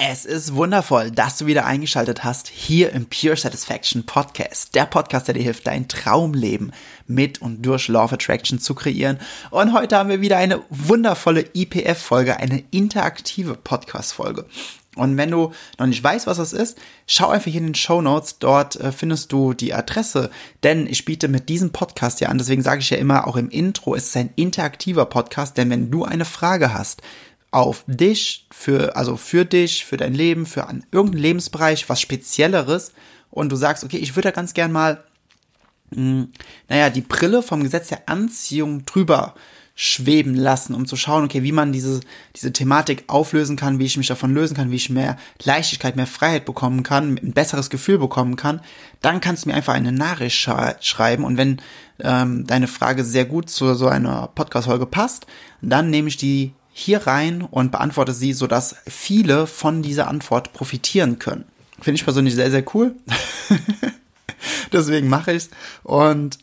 Es ist wundervoll, dass du wieder eingeschaltet hast hier im Pure Satisfaction Podcast. Der Podcast, der dir hilft, dein Traumleben mit und durch Law of Attraction zu kreieren. Und heute haben wir wieder eine wundervolle IPF-Folge, eine interaktive Podcast-Folge. Und wenn du noch nicht weißt, was das ist, schau einfach hier in den Show Notes. Dort äh, findest du die Adresse. Denn ich biete mit diesem Podcast ja an, deswegen sage ich ja immer auch im Intro, es ist ein interaktiver Podcast. Denn wenn du eine Frage hast auf dich, für, also für dich, für dein Leben, für einen, irgendeinen Lebensbereich, was Spezielleres, und du sagst, okay, ich würde da ganz gern mal, mh, hm, naja, die Brille vom Gesetz der Anziehung drüber schweben lassen, um zu schauen, okay, wie man diese, diese Thematik auflösen kann, wie ich mich davon lösen kann, wie ich mehr Leichtigkeit, mehr Freiheit bekommen kann, ein besseres Gefühl bekommen kann, dann kannst du mir einfach eine Nachricht schreiben. Und wenn ähm, deine Frage sehr gut zu so einer Podcast-Folge passt, dann nehme ich die hier rein und beantworte sie, sodass viele von dieser Antwort profitieren können. Finde ich persönlich sehr, sehr cool. Deswegen mache ich's und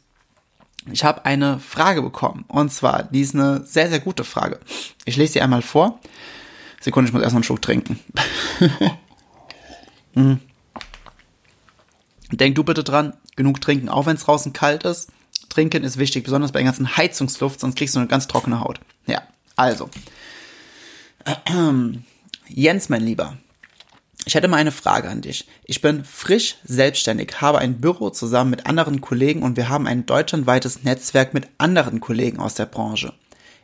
ich habe eine Frage bekommen. Und zwar, die ist eine sehr, sehr gute Frage. Ich lese sie einmal vor. Sekunde, ich muss erstmal einen Schluck trinken. hm. Denk du bitte dran, genug trinken, auch wenn es draußen kalt ist. Trinken ist wichtig, besonders bei der ganzen Heizungsluft, sonst kriegst du eine ganz trockene Haut. Ja, also. Jens, mein Lieber, ich hätte mal eine Frage an dich. Ich bin frisch selbstständig, habe ein Büro zusammen mit anderen Kollegen und wir haben ein deutschlandweites Netzwerk mit anderen Kollegen aus der Branche.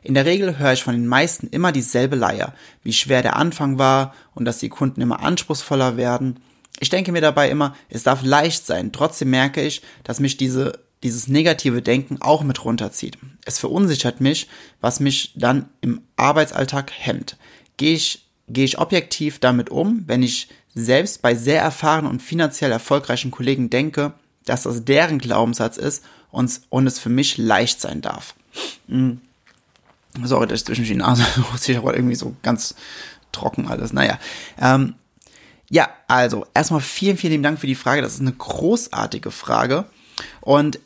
In der Regel höre ich von den meisten immer dieselbe Leier, wie schwer der Anfang war und dass die Kunden immer anspruchsvoller werden. Ich denke mir dabei immer, es darf leicht sein. Trotzdem merke ich, dass mich diese, dieses negative Denken auch mit runterzieht. Es verunsichert mich, was mich dann im Arbeitsalltag hemmt. Gehe ich gehe ich objektiv damit um, wenn ich selbst bei sehr erfahrenen und finanziell erfolgreichen Kollegen denke, dass das deren Glaubenssatz ist und, und es für mich leicht sein darf. Hm. Sorry, dass ich zwischen die Nase rutsche, aber irgendwie so ganz trocken alles. Naja. Ähm, ja, also erstmal vielen, vielen Dank für die Frage. Das ist eine großartige Frage. Und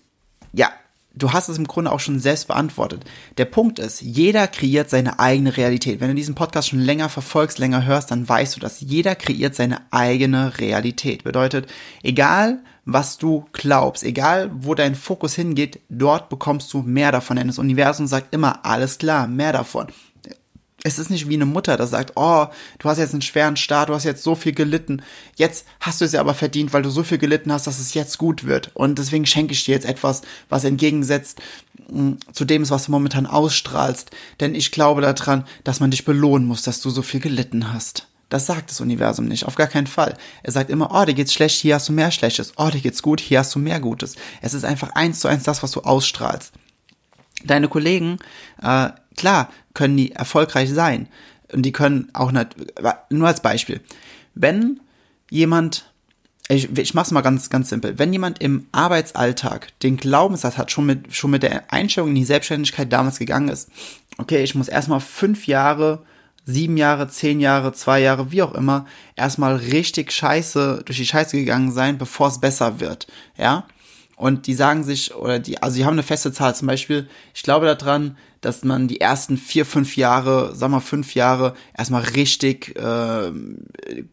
ja, du hast es im Grunde auch schon selbst beantwortet. Der Punkt ist, jeder kreiert seine eigene Realität. Wenn du diesen Podcast schon länger verfolgst, länger hörst, dann weißt du, dass jeder kreiert seine eigene Realität. Bedeutet, egal was du glaubst, egal wo dein Fokus hingeht, dort bekommst du mehr davon. Denn das Universum sagt immer, alles klar, mehr davon es ist nicht wie eine Mutter, das sagt, oh, du hast jetzt einen schweren Start, du hast jetzt so viel gelitten, jetzt hast du es ja aber verdient, weil du so viel gelitten hast, dass es jetzt gut wird. Und deswegen schenke ich dir jetzt etwas, was entgegensetzt mm, zu dem ist, was du momentan ausstrahlst. Denn ich glaube daran, dass man dich belohnen muss, dass du so viel gelitten hast. Das sagt das Universum nicht, auf gar keinen Fall. Er sagt immer, oh, dir geht's schlecht, hier hast du mehr Schlechtes. Oh, dir geht's gut, hier hast du mehr Gutes. Es ist einfach eins zu eins das, was du ausstrahlst. Deine Kollegen, äh, klar, können die erfolgreich sein. Und die können auch nicht, nur als Beispiel. Wenn jemand, ich, ich mach's mal ganz, ganz simpel. Wenn jemand im Arbeitsalltag den Glaubenssatz hat, schon mit, schon mit der Einstellung in die Selbstständigkeit damals gegangen ist, okay, ich muss erstmal fünf Jahre, sieben Jahre, zehn Jahre, zwei Jahre, wie auch immer, erstmal richtig scheiße, durch die Scheiße gegangen sein, bevor es besser wird, ja? Und die sagen sich, oder die, also die haben eine feste Zahl, zum Beispiel, ich glaube daran, dass man die ersten vier, fünf Jahre, sag mal fünf Jahre, erstmal richtig äh,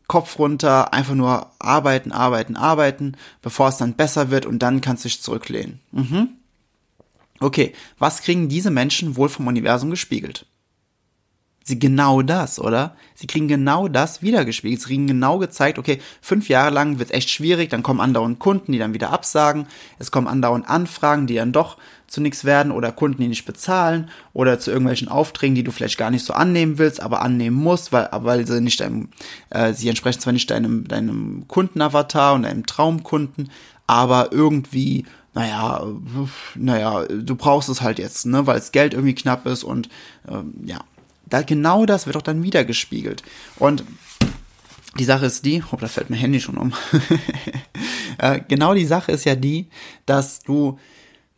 Kopf runter, einfach nur arbeiten, arbeiten, arbeiten, bevor es dann besser wird und dann kannst du dich zurücklehnen. Mhm. Okay, was kriegen diese Menschen wohl vom Universum gespiegelt? Sie genau das, oder? Sie kriegen genau das wiedergespiegelt. Sie kriegen genau gezeigt, okay, fünf Jahre lang wird es echt schwierig, dann kommen andauernd Kunden, die dann wieder absagen, es kommen andauernd Anfragen, die dann doch zu nichts werden oder Kunden, die nicht bezahlen oder zu irgendwelchen Aufträgen, die du vielleicht gar nicht so annehmen willst, aber annehmen musst, weil, weil sie nicht deinem, äh, sie entsprechen zwar nicht deinem, deinem Kundenavatar und deinem Traumkunden, aber irgendwie naja, naja, du brauchst es halt jetzt, ne, weil das Geld irgendwie knapp ist und ähm, ja, da genau das wird auch dann wieder gespiegelt. Und die Sache ist die, oh, da fällt mein Handy schon um. äh, genau die Sache ist ja die, dass du,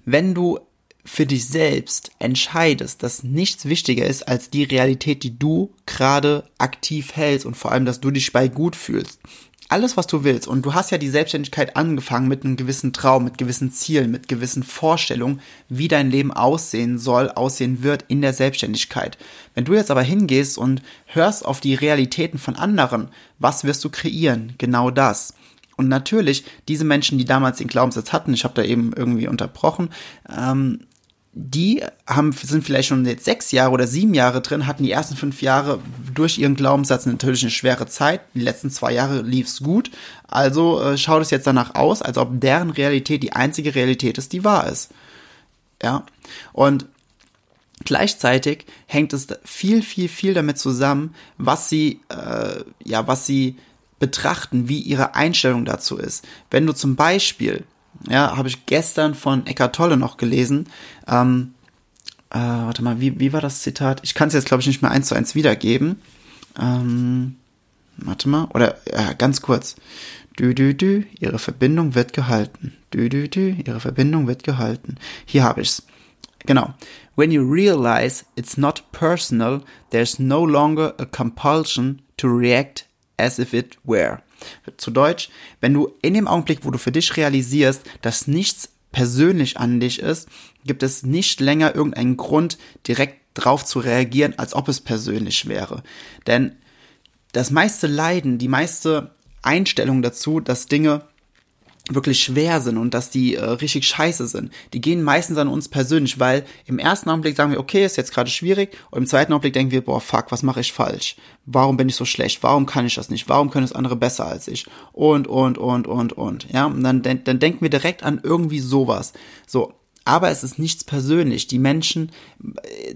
wenn du für dich selbst entscheidest, dass nichts wichtiger ist als die Realität, die du gerade aktiv hältst und vor allem, dass du dich bei gut fühlst. Alles, was du willst. Und du hast ja die Selbstständigkeit angefangen mit einem gewissen Traum, mit gewissen Zielen, mit gewissen Vorstellungen, wie dein Leben aussehen soll, aussehen wird in der Selbstständigkeit. Wenn du jetzt aber hingehst und hörst auf die Realitäten von anderen, was wirst du kreieren? Genau das. Und natürlich, diese Menschen, die damals den Glaubenssatz hatten, ich habe da eben irgendwie unterbrochen, ähm, die haben, sind vielleicht schon jetzt sechs Jahre oder sieben Jahre drin, hatten die ersten fünf Jahre durch ihren Glaubenssatz natürlich eine schwere Zeit. Die letzten zwei Jahre lief's gut. Also äh, schaut es jetzt danach aus, als ob deren Realität die einzige Realität ist, die wahr ist. Ja. Und gleichzeitig hängt es viel, viel, viel damit zusammen, was sie, äh, ja, was sie betrachten, wie ihre Einstellung dazu ist. Wenn du zum Beispiel ja, habe ich gestern von Eckart Tolle noch gelesen. Ähm, äh, warte mal, wie, wie war das Zitat? Ich kann es jetzt, glaube ich, nicht mehr eins zu eins wiedergeben. Ähm, warte mal, oder ja, ganz kurz. Dü, dü, dü, ihre Verbindung wird gehalten. Dü, dü, dü, ihre Verbindung wird gehalten. Hier habe ich's. Genau. When you realize it's not personal, there's no longer a compulsion to react as if it were. Zu Deutsch, wenn du in dem Augenblick, wo du für dich realisierst, dass nichts persönlich an dich ist, gibt es nicht länger irgendeinen Grund, direkt drauf zu reagieren, als ob es persönlich wäre. Denn das meiste Leiden, die meiste Einstellung dazu, dass Dinge wirklich schwer sind und dass die äh, richtig scheiße sind. Die gehen meistens an uns persönlich, weil im ersten Augenblick sagen wir, okay, ist jetzt gerade schwierig und im zweiten Augenblick denken wir, boah, fuck, was mache ich falsch? Warum bin ich so schlecht? Warum kann ich das nicht? Warum können es andere besser als ich? Und, und, und, und, und. Ja, und dann, dann denken wir direkt an irgendwie sowas. So, aber es ist nichts persönlich. Die Menschen,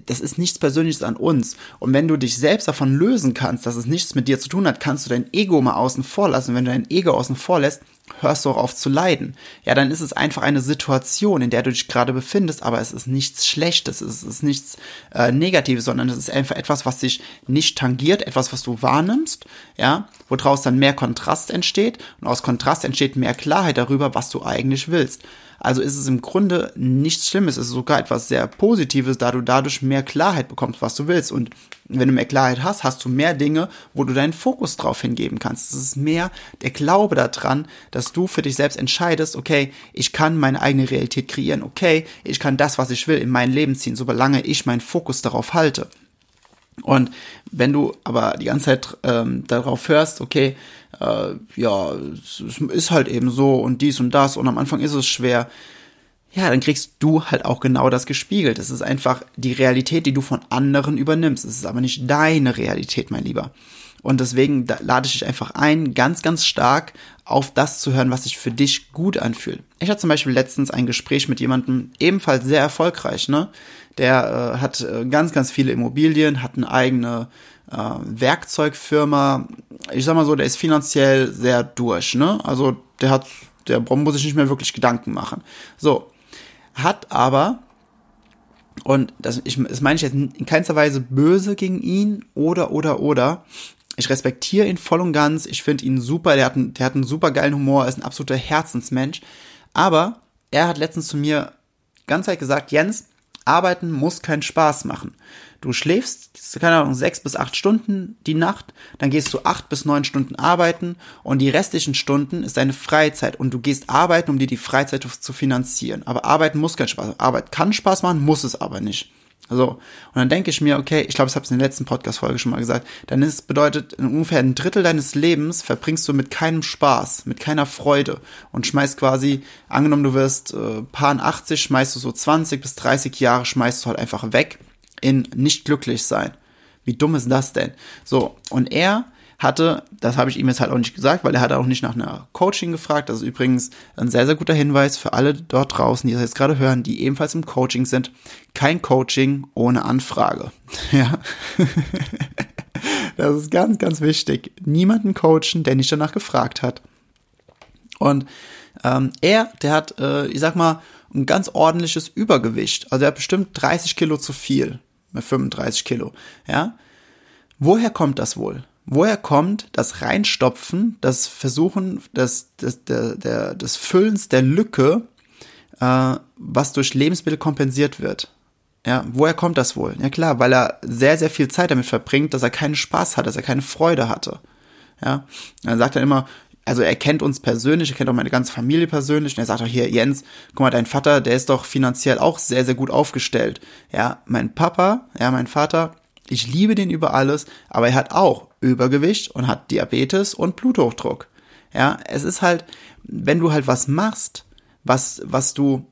das ist nichts Persönliches an uns. Und wenn du dich selbst davon lösen kannst, dass es nichts mit dir zu tun hat, kannst du dein Ego mal außen vor lassen. Wenn du dein Ego außen vor lässt, hörst du auch auf zu leiden. Ja, dann ist es einfach eine Situation, in der du dich gerade befindest, aber es ist nichts Schlechtes, es ist nichts äh, Negatives, sondern es ist einfach etwas, was dich nicht tangiert, etwas, was du wahrnimmst, ja, woraus dann mehr Kontrast entsteht und aus Kontrast entsteht mehr Klarheit darüber, was du eigentlich willst. Also ist es im Grunde nichts Schlimmes, es ist sogar etwas sehr Positives, da du dadurch mehr Klarheit bekommst, was du willst. Und wenn du mehr Klarheit hast, hast du mehr Dinge, wo du deinen Fokus drauf hingeben kannst. Es ist mehr der Glaube daran, dass du für dich selbst entscheidest, okay, ich kann meine eigene Realität kreieren, okay, ich kann das, was ich will, in mein Leben ziehen, solange ich meinen Fokus darauf halte. Und wenn du aber die ganze Zeit ähm, darauf hörst, okay, äh, ja, es ist halt eben so und dies und das und am Anfang ist es schwer, ja, dann kriegst du halt auch genau das gespiegelt. Es ist einfach die Realität, die du von anderen übernimmst. Es ist aber nicht deine Realität, mein Lieber. Und deswegen lade ich dich einfach ein, ganz, ganz stark auf das zu hören, was sich für dich gut anfühlt. Ich hatte zum Beispiel letztens ein Gespräch mit jemandem, ebenfalls sehr erfolgreich, ne? Der äh, hat äh, ganz, ganz viele Immobilien, hat eine eigene Werkzeugfirma. Ich sag mal so, der ist finanziell sehr durch, ne? Also der hat, der muss sich nicht mehr wirklich Gedanken machen. So. Hat aber und das, ich, das meine ich jetzt in keinster Weise böse gegen ihn oder, oder, oder. Ich respektiere ihn voll und ganz. Ich finde ihn super. Der hat, einen, der hat einen super geilen Humor. Er ist ein absoluter Herzensmensch. Aber er hat letztens zu mir ganz Zeit gesagt, Jens, arbeiten muss keinen Spaß machen. Du schläfst, keine Ahnung, sechs bis acht Stunden die Nacht, dann gehst du acht bis neun Stunden arbeiten und die restlichen Stunden ist deine Freizeit und du gehst arbeiten, um dir die Freizeit zu finanzieren. Aber arbeiten muss keinen Spaß machen. Arbeit kann Spaß machen, muss es aber nicht. So, und dann denke ich mir, okay, ich glaube, ich habe es in der letzten Podcast-Folge schon mal gesagt, dann ist bedeutet, ungefähr ein Drittel deines Lebens verbringst du mit keinem Spaß, mit keiner Freude und schmeißt quasi, angenommen du wirst äh, paar 80, schmeißt du so 20 bis 30 Jahre, schmeißt du halt einfach weg in nicht glücklich sein. Wie dumm ist das denn? So, und er hatte, das habe ich ihm jetzt halt auch nicht gesagt, weil er hat auch nicht nach einer Coaching gefragt. Das ist übrigens ein sehr, sehr guter Hinweis für alle dort draußen, die das jetzt gerade hören, die ebenfalls im Coaching sind. Kein Coaching ohne Anfrage. Ja. das ist ganz, ganz wichtig. Niemanden coachen, der nicht danach gefragt hat. Und ähm, er, der hat, äh, ich sag mal, ein ganz ordentliches Übergewicht. Also er hat bestimmt 30 Kilo zu viel. 35 Kilo, ja. Woher kommt das wohl? Woher kommt das Reinstopfen, das Versuchen des, des, der, der, des Füllens der Lücke, äh, was durch Lebensmittel kompensiert wird? Ja, woher kommt das wohl? Ja klar, weil er sehr, sehr viel Zeit damit verbringt, dass er keinen Spaß hat, dass er keine Freude hatte. Ja, er sagt dann immer, also er kennt uns persönlich, er kennt auch meine ganze Familie persönlich und er sagt auch hier, Jens, guck mal, dein Vater, der ist doch finanziell auch sehr, sehr gut aufgestellt. Ja, mein Papa, ja, mein Vater, ich liebe den über alles, aber er hat auch Übergewicht und hat Diabetes und Bluthochdruck. Ja, es ist halt, wenn du halt was machst, was, was du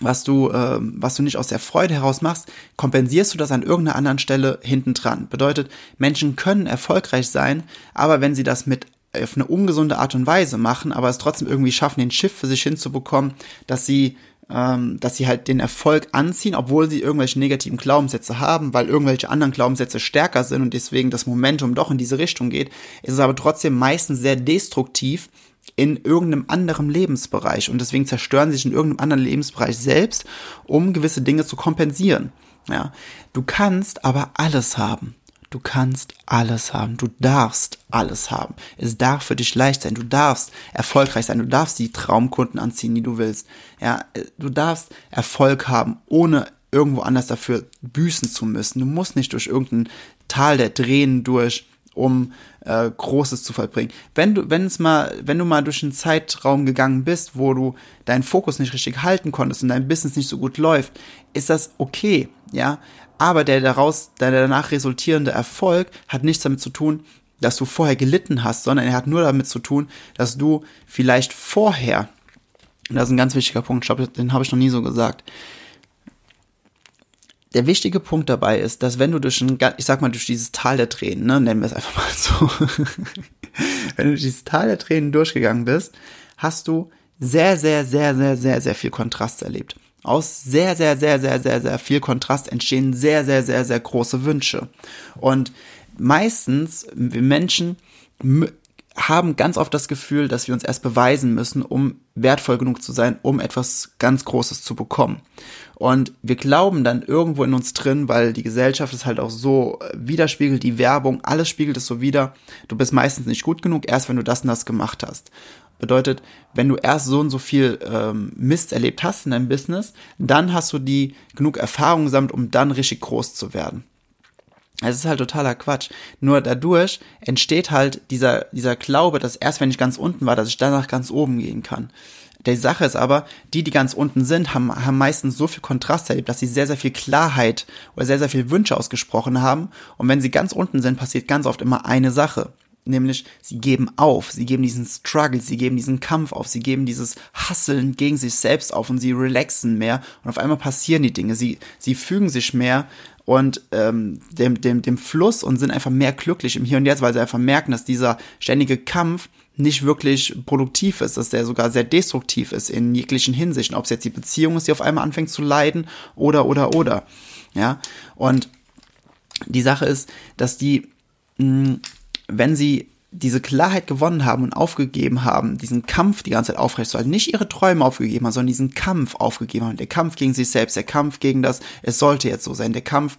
was du, äh, was du nicht aus der Freude heraus machst, kompensierst du das an irgendeiner anderen Stelle hinten dran. Bedeutet, Menschen können erfolgreich sein, aber wenn sie das mit auf eine ungesunde Art und Weise machen, aber es trotzdem irgendwie schaffen, den Schiff für sich hinzubekommen, dass sie ähm, dass sie halt den Erfolg anziehen, obwohl sie irgendwelche negativen Glaubenssätze haben, weil irgendwelche anderen Glaubenssätze stärker sind und deswegen das Momentum doch in diese Richtung geht, ist es aber trotzdem meistens sehr destruktiv in irgendeinem anderen Lebensbereich und deswegen zerstören sie sich in irgendeinem anderen Lebensbereich selbst, um gewisse Dinge zu kompensieren. Ja, du kannst aber alles haben. Du kannst alles haben. Du darfst alles haben. Es darf für dich leicht sein. Du darfst erfolgreich sein. Du darfst die Traumkunden anziehen, die du willst. Ja, du darfst Erfolg haben, ohne irgendwo anders dafür büßen zu müssen. Du musst nicht durch irgendein Tal der Tränen durch, um äh, Großes zu vollbringen. Wenn du, wenn es mal, wenn du mal durch einen Zeitraum gegangen bist, wo du deinen Fokus nicht richtig halten konntest und dein Business nicht so gut läuft, ist das okay, ja aber der daraus, der danach resultierende Erfolg hat nichts damit zu tun, dass du vorher gelitten hast, sondern er hat nur damit zu tun, dass du vielleicht vorher, und das ist ein ganz wichtiger Punkt, den habe ich noch nie so gesagt, der wichtige Punkt dabei ist, dass wenn du durch ein, ich sag mal, durch dieses Tal der Tränen, ne, nennen wir es einfach mal so, wenn du durch dieses Tal der Tränen durchgegangen bist, hast du sehr, sehr, sehr, sehr, sehr, sehr viel Kontrast erlebt. Aus sehr, sehr, sehr, sehr, sehr, sehr viel Kontrast entstehen sehr, sehr, sehr, sehr große Wünsche. Und meistens, wir Menschen haben ganz oft das Gefühl, dass wir uns erst beweisen müssen, um wertvoll genug zu sein, um etwas ganz Großes zu bekommen. Und wir glauben dann irgendwo in uns drin, weil die Gesellschaft es halt auch so widerspiegelt, die Werbung, alles spiegelt es so wider. Du bist meistens nicht gut genug, erst wenn du das und das gemacht hast. Bedeutet, wenn du erst so und so viel ähm, Mist erlebt hast in deinem Business, dann hast du die genug Erfahrung gesammelt, um dann richtig groß zu werden. Es ist halt totaler Quatsch. Nur dadurch entsteht halt dieser, dieser Glaube, dass erst wenn ich ganz unten war, dass ich danach ganz oben gehen kann. Die Sache ist aber, die, die ganz unten sind, haben, haben meistens so viel Kontrast erlebt, dass sie sehr, sehr viel Klarheit oder sehr, sehr viel Wünsche ausgesprochen haben. Und wenn sie ganz unten sind, passiert ganz oft immer eine Sache nämlich sie geben auf, sie geben diesen Struggle, sie geben diesen Kampf auf, sie geben dieses Hasseln gegen sich selbst auf und sie relaxen mehr und auf einmal passieren die Dinge, sie, sie fügen sich mehr und ähm, dem, dem, dem Fluss und sind einfach mehr glücklich im Hier und Jetzt, weil sie einfach merken, dass dieser ständige Kampf nicht wirklich produktiv ist, dass der sogar sehr destruktiv ist in jeglichen Hinsichten, ob es jetzt die Beziehung ist, die auf einmal anfängt zu leiden oder oder oder, ja, und die Sache ist, dass die mh, wenn sie diese Klarheit gewonnen haben und aufgegeben haben, diesen Kampf die ganze Zeit aufrechtzuerhalten, nicht ihre Träume aufgegeben haben, sondern diesen Kampf aufgegeben haben, der Kampf gegen sich selbst, der Kampf gegen das, es sollte jetzt so sein, der Kampf,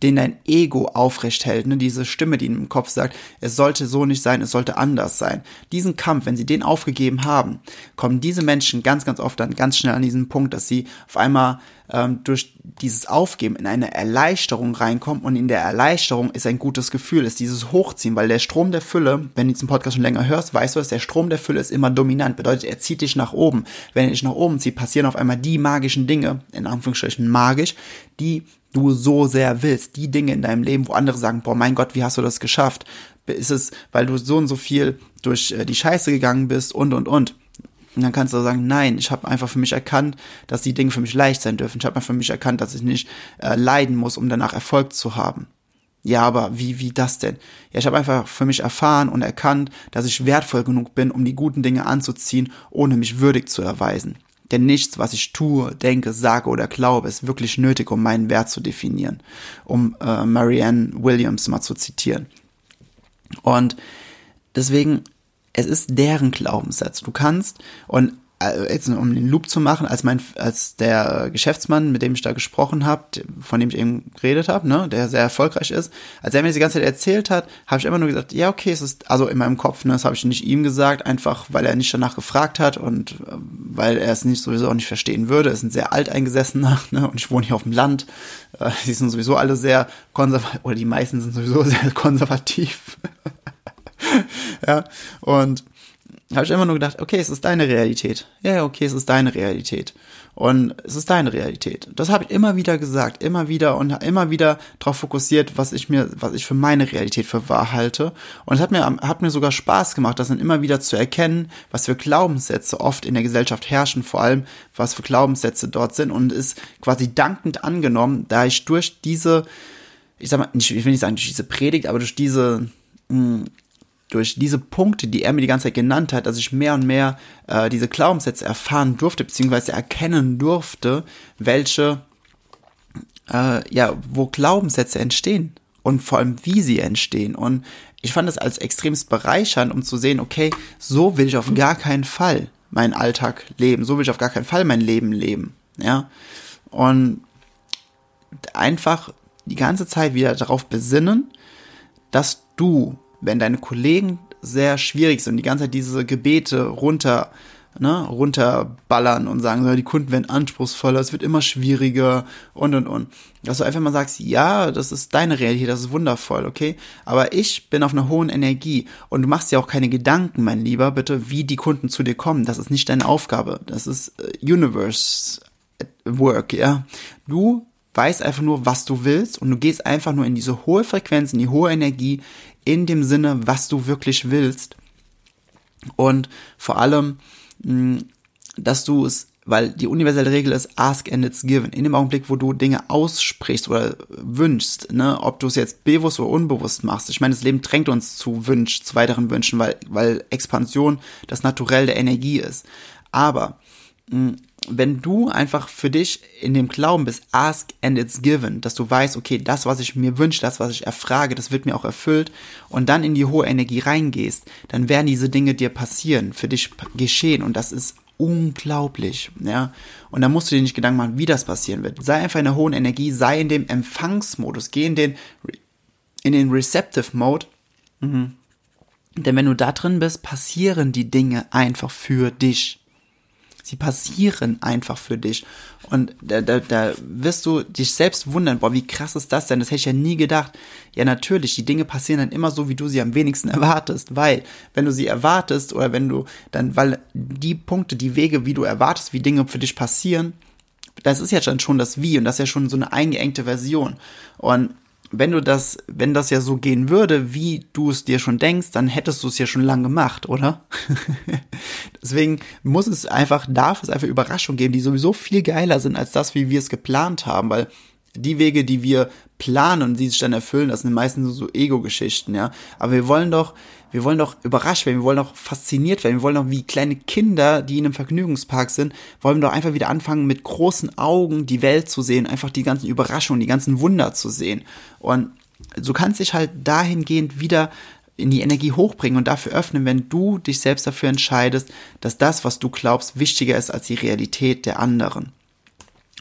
den dein Ego aufrecht hält, ne? diese Stimme, die im Kopf sagt, es sollte so nicht sein, es sollte anders sein. Diesen Kampf, wenn sie den aufgegeben haben, kommen diese Menschen ganz, ganz oft dann ganz schnell an diesen Punkt, dass sie auf einmal ähm, durch dieses Aufgeben in eine Erleichterung reinkommen und in der Erleichterung ist ein gutes Gefühl, ist dieses Hochziehen, weil der Strom der Fülle, wenn du diesen Podcast schon länger hörst, weißt du, dass der Strom der Fülle ist immer dominant, bedeutet, er zieht dich nach oben. Wenn er dich nach oben zieht, passieren auf einmal die magischen Dinge, in Anführungsstrichen magisch, die du so sehr willst, die Dinge in deinem Leben, wo andere sagen, boah, mein Gott, wie hast du das geschafft? Ist es, weil du so und so viel durch äh, die Scheiße gegangen bist und und und. Und dann kannst du sagen, nein, ich habe einfach für mich erkannt, dass die Dinge für mich leicht sein dürfen. Ich habe für mich erkannt, dass ich nicht äh, leiden muss, um danach Erfolg zu haben. Ja, aber wie, wie das denn? Ja, ich habe einfach für mich erfahren und erkannt, dass ich wertvoll genug bin, um die guten Dinge anzuziehen, ohne mich würdig zu erweisen. Denn nichts, was ich tue, denke, sage oder glaube, ist wirklich nötig, um meinen Wert zu definieren. Um äh, Marianne Williams mal zu zitieren. Und deswegen es ist deren Glaubenssatz. Du kannst, und äh, jetzt um den Loop zu machen, als mein, als der Geschäftsmann, mit dem ich da gesprochen habe, von dem ich eben geredet habe, ne, der sehr erfolgreich ist, als er mir die ganze Zeit erzählt hat, habe ich immer nur gesagt, ja okay, es ist, also in meinem Kopf, ne, das habe ich nicht ihm gesagt, einfach weil er nicht danach gefragt hat und äh, weil er es nicht sowieso auch nicht verstehen würde. Er ist ein sehr alteingesessener, ne, und ich wohne hier auf dem Land. Äh, die sind sowieso alle sehr konservativ, oder die meisten sind sowieso sehr konservativ. ja, und habe ich immer nur gedacht, okay, es ist deine Realität. Ja, okay, es ist deine Realität. Und es ist deine Realität. Das habe ich immer wieder gesagt, immer wieder und immer wieder darauf fokussiert, was ich mir, was ich für meine Realität für wahr halte. Und es hat mir, hat mir sogar Spaß gemacht, das dann immer wieder zu erkennen, was für Glaubenssätze oft in der Gesellschaft herrschen, vor allem was für Glaubenssätze dort sind und ist quasi dankend angenommen, da ich durch diese, ich sag mal, ich will nicht sagen durch diese Predigt, aber durch diese mh, hm, durch diese Punkte, die er mir die ganze Zeit genannt hat, dass ich mehr und mehr äh, diese Glaubenssätze erfahren durfte, beziehungsweise erkennen durfte, welche, äh, ja, wo Glaubenssätze entstehen und vor allem wie sie entstehen. Und ich fand das als extremst bereichernd, um zu sehen, okay, so will ich auf gar keinen Fall meinen Alltag leben, so will ich auf gar keinen Fall mein Leben leben, ja. Und einfach die ganze Zeit wieder darauf besinnen, dass du wenn deine Kollegen sehr schwierig sind, die ganze Zeit diese Gebete runter, ne, runterballern und sagen, die Kunden werden anspruchsvoller, es wird immer schwieriger und und und. Dass du einfach mal sagst, ja, das ist deine Realität, das ist wundervoll, okay? Aber ich bin auf einer hohen Energie und du machst dir auch keine Gedanken, mein Lieber, bitte, wie die Kunden zu dir kommen. Das ist nicht deine Aufgabe. Das ist äh, Universe Work, ja. Du weißt einfach nur, was du willst und du gehst einfach nur in diese hohe Frequenz, in die hohe Energie, in dem Sinne, was du wirklich willst. Und vor allem, mm, dass du es, weil die universelle Regel ist, ask and it's given. In dem Augenblick, wo du Dinge aussprichst oder wünschst, ne, ob du es jetzt bewusst oder unbewusst machst. Ich meine, das Leben drängt uns zu Wünsch, zu weiteren Wünschen, weil, weil Expansion das Naturell der Energie ist. Aber mm, wenn du einfach für dich in dem Glauben bist, ask and it's given, dass du weißt, okay, das, was ich mir wünsche, das, was ich erfrage, das wird mir auch erfüllt und dann in die hohe Energie reingehst, dann werden diese Dinge dir passieren, für dich geschehen und das ist unglaublich, ja. Und da musst du dir nicht Gedanken machen, wie das passieren wird. Sei einfach in der hohen Energie, sei in dem Empfangsmodus, geh in den, in den Receptive Mode. Mhm. Denn wenn du da drin bist, passieren die Dinge einfach für dich. Sie passieren einfach für dich. Und da, da, da wirst du dich selbst wundern, boah, wie krass ist das denn? Das hätte ich ja nie gedacht. Ja, natürlich, die Dinge passieren dann immer so, wie du sie am wenigsten erwartest. Weil, wenn du sie erwartest oder wenn du dann, weil die Punkte, die Wege, wie du erwartest, wie Dinge für dich passieren, das ist ja dann schon das Wie und das ist ja schon so eine eingeengte Version. Und wenn du das, wenn das ja so gehen würde, wie du es dir schon denkst, dann hättest du es ja schon lange gemacht, oder? Deswegen muss es einfach, darf es einfach Überraschungen geben, die sowieso viel geiler sind als das, wie wir es geplant haben, weil die Wege, die wir planen und die sich dann erfüllen, das sind meistens so Ego-Geschichten, ja. Aber wir wollen doch, wir wollen doch überrascht werden, wir wollen doch fasziniert werden, wir wollen doch wie kleine Kinder, die in einem Vergnügungspark sind, wollen doch einfach wieder anfangen, mit großen Augen die Welt zu sehen, einfach die ganzen Überraschungen, die ganzen Wunder zu sehen. Und so kannst dich halt dahingehend wieder in die Energie hochbringen und dafür öffnen, wenn du dich selbst dafür entscheidest, dass das, was du glaubst, wichtiger ist als die Realität der anderen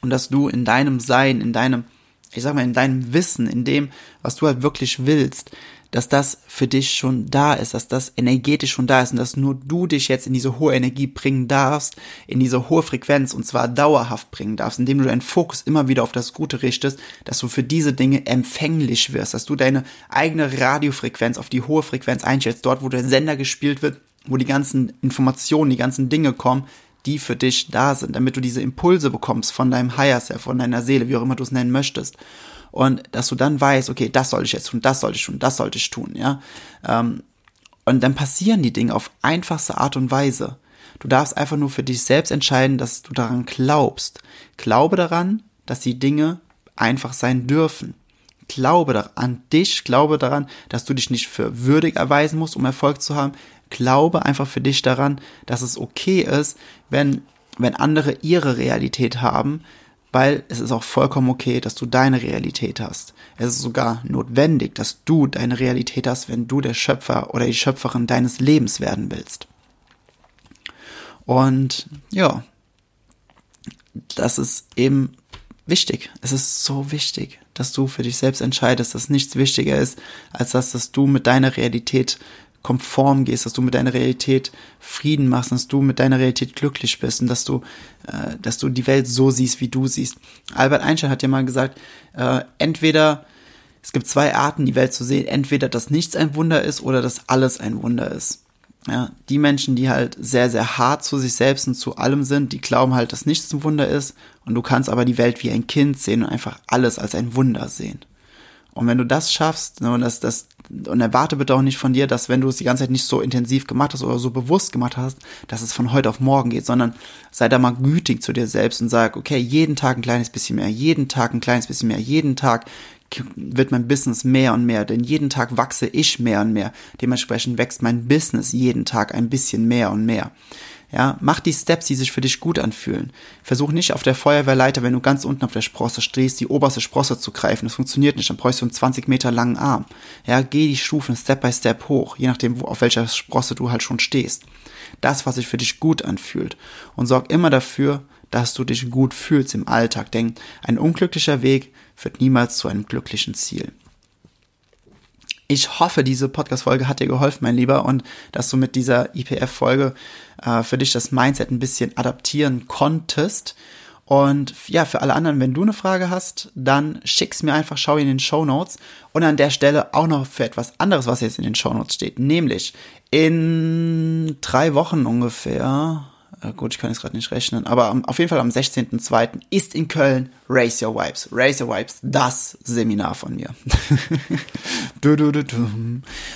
und dass du in deinem Sein, in deinem, ich sag mal, in deinem Wissen, in dem, was du halt wirklich willst, dass das für dich schon da ist, dass das energetisch schon da ist und dass nur du dich jetzt in diese hohe Energie bringen darfst, in diese hohe Frequenz und zwar dauerhaft bringen darfst, indem du deinen Fokus immer wieder auf das Gute richtest, dass du für diese Dinge empfänglich wirst, dass du deine eigene Radiofrequenz auf die hohe Frequenz einstellst, dort wo der Sender gespielt wird, wo die ganzen Informationen, die ganzen Dinge kommen, die für dich da sind, damit du diese Impulse bekommst von deinem Higher Self, von deiner Seele, wie auch immer du es nennen möchtest. Und dass du dann weißt, okay, das sollte ich jetzt tun, das sollte ich tun, das sollte ich tun, ja. Ähm, und dann passieren die Dinge auf einfachste Art und Weise. Du darfst einfach nur für dich selbst entscheiden, dass du daran glaubst. Glaube daran, dass die Dinge einfach sein dürfen. Glaube an dich, glaube daran, dass du dich nicht für würdig erweisen musst, um Erfolg zu haben glaube einfach für dich daran, dass es okay ist, wenn, wenn andere ihre Realität haben, weil es ist auch vollkommen okay, dass du deine Realität hast. Es ist sogar notwendig, dass du deine Realität hast, wenn du der Schöpfer oder die Schöpferin deines Lebens werden willst. Und ja, das ist eben wichtig. Es ist so wichtig, dass du für dich selbst entscheidest, dass nichts wichtiger ist, als dass, dass du mit deiner Realität konform gehst, dass du mit deiner Realität Frieden machst, dass du mit deiner Realität glücklich bist und dass du, äh, dass du die Welt so siehst, wie du siehst. Albert Einstein hat ja mal gesagt, äh, entweder es gibt zwei Arten, die Welt zu sehen, entweder dass nichts ein Wunder ist oder dass alles ein Wunder ist. Ja, die Menschen, die halt sehr, sehr hart zu sich selbst und zu allem sind, die glauben halt, dass nichts ein Wunder ist und du kannst aber die Welt wie ein Kind sehen und einfach alles als ein Wunder sehen. Und wenn du das schaffst, ne, und das, das, und erwarte bitte auch nicht von dir, dass wenn du es die ganze Zeit nicht so intensiv gemacht hast oder so bewusst gemacht hast, dass es von heute auf morgen geht, sondern sei da mal gütig zu dir selbst und sag, okay, jeden Tag ein kleines bisschen mehr, jeden Tag ein kleines bisschen mehr, jeden Tag wird mein Business mehr und mehr, denn jeden Tag wachse ich mehr und mehr. Dementsprechend wächst mein Business jeden Tag ein bisschen mehr und mehr. Ja, mach die Steps, die sich für dich gut anfühlen. Versuch nicht auf der Feuerwehrleiter, wenn du ganz unten auf der Sprosse stehst, die oberste Sprosse zu greifen. Das funktioniert nicht. Dann brauchst du einen 20 Meter langen Arm. Ja, geh die Stufen Step by Step hoch, je nachdem, wo, auf welcher Sprosse du halt schon stehst. Das, was sich für dich gut anfühlt. Und sorg immer dafür, dass du dich gut fühlst im Alltag. Denn ein unglücklicher Weg führt niemals zu einem glücklichen Ziel. Ich hoffe, diese Podcast-Folge hat dir geholfen, mein Lieber, und dass du mit dieser IPF-Folge äh, für dich das Mindset ein bisschen adaptieren konntest. Und ja, für alle anderen, wenn du eine Frage hast, dann schick's mir einfach, schau in den Show Notes. Und an der Stelle auch noch für etwas anderes, was jetzt in den Show Notes steht. Nämlich in drei Wochen ungefähr, äh, gut, ich kann jetzt gerade nicht rechnen, aber am, auf jeden Fall am 16.02. ist in Köln Raise Your Vibes. Raise Your Vibes, das Seminar von mir.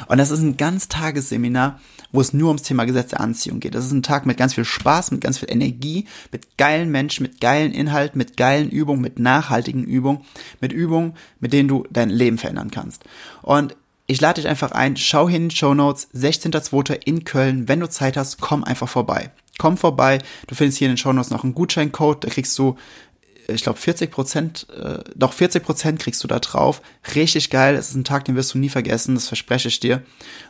Und das ist ein Ganztagesseminar, wo es nur ums Thema Gesetz der Anziehung geht. Das ist ein Tag mit ganz viel Spaß, mit ganz viel Energie, mit geilen Menschen, mit geilen Inhalten, mit geilen Übungen, mit nachhaltigen Übungen, mit Übungen, mit denen du dein Leben verändern kannst. Und ich lade dich einfach ein, schau hin in Show Notes, 16.02. in Köln. Wenn du Zeit hast, komm einfach vorbei komm vorbei. Du findest hier in den Shownotes noch einen Gutscheincode, da kriegst du ich glaube 40 Prozent, äh, doch 40 Prozent kriegst du da drauf. Richtig geil. Es ist ein Tag, den wirst du nie vergessen. Das verspreche ich dir.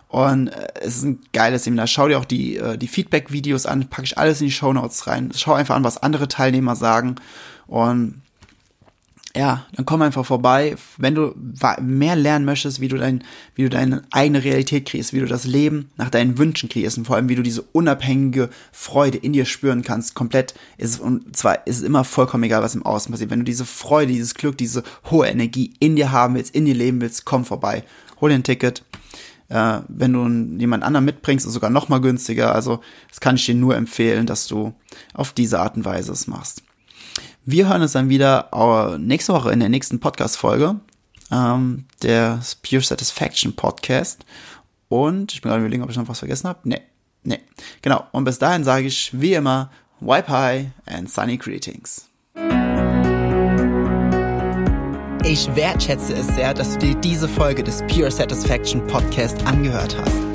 Und äh, es ist ein geiles Seminar. Schau dir auch die äh, die Feedback-Videos an. Packe ich alles in die Show Notes rein. Schau einfach an, was andere Teilnehmer sagen. Und ja, dann komm einfach vorbei. Wenn du mehr lernen möchtest, wie du dein, wie du deine eigene Realität kriegst, wie du das Leben nach deinen Wünschen kriegst und vor allem, wie du diese unabhängige Freude in dir spüren kannst, komplett ist, und zwar ist es immer vollkommen egal, was im Außen passiert. Wenn du diese Freude, dieses Glück, diese hohe Energie in dir haben willst, in dir leben willst, komm vorbei. Hol dir ein Ticket. Äh, wenn du jemand anderen mitbringst, ist sogar noch mal günstiger. Also, das kann ich dir nur empfehlen, dass du auf diese Art und Weise es machst. Wir hören uns dann wieder uh, nächste Woche in der nächsten Podcast-Folge, ähm, der Pure Satisfaction Podcast. Und ich bin gerade überlegen, ob ich noch was vergessen habe. Nee, nee. Genau. Und bis dahin sage ich wie immer, wipe high and sunny greetings. Ich wertschätze es sehr, dass du dir diese Folge des Pure Satisfaction Podcast angehört hast.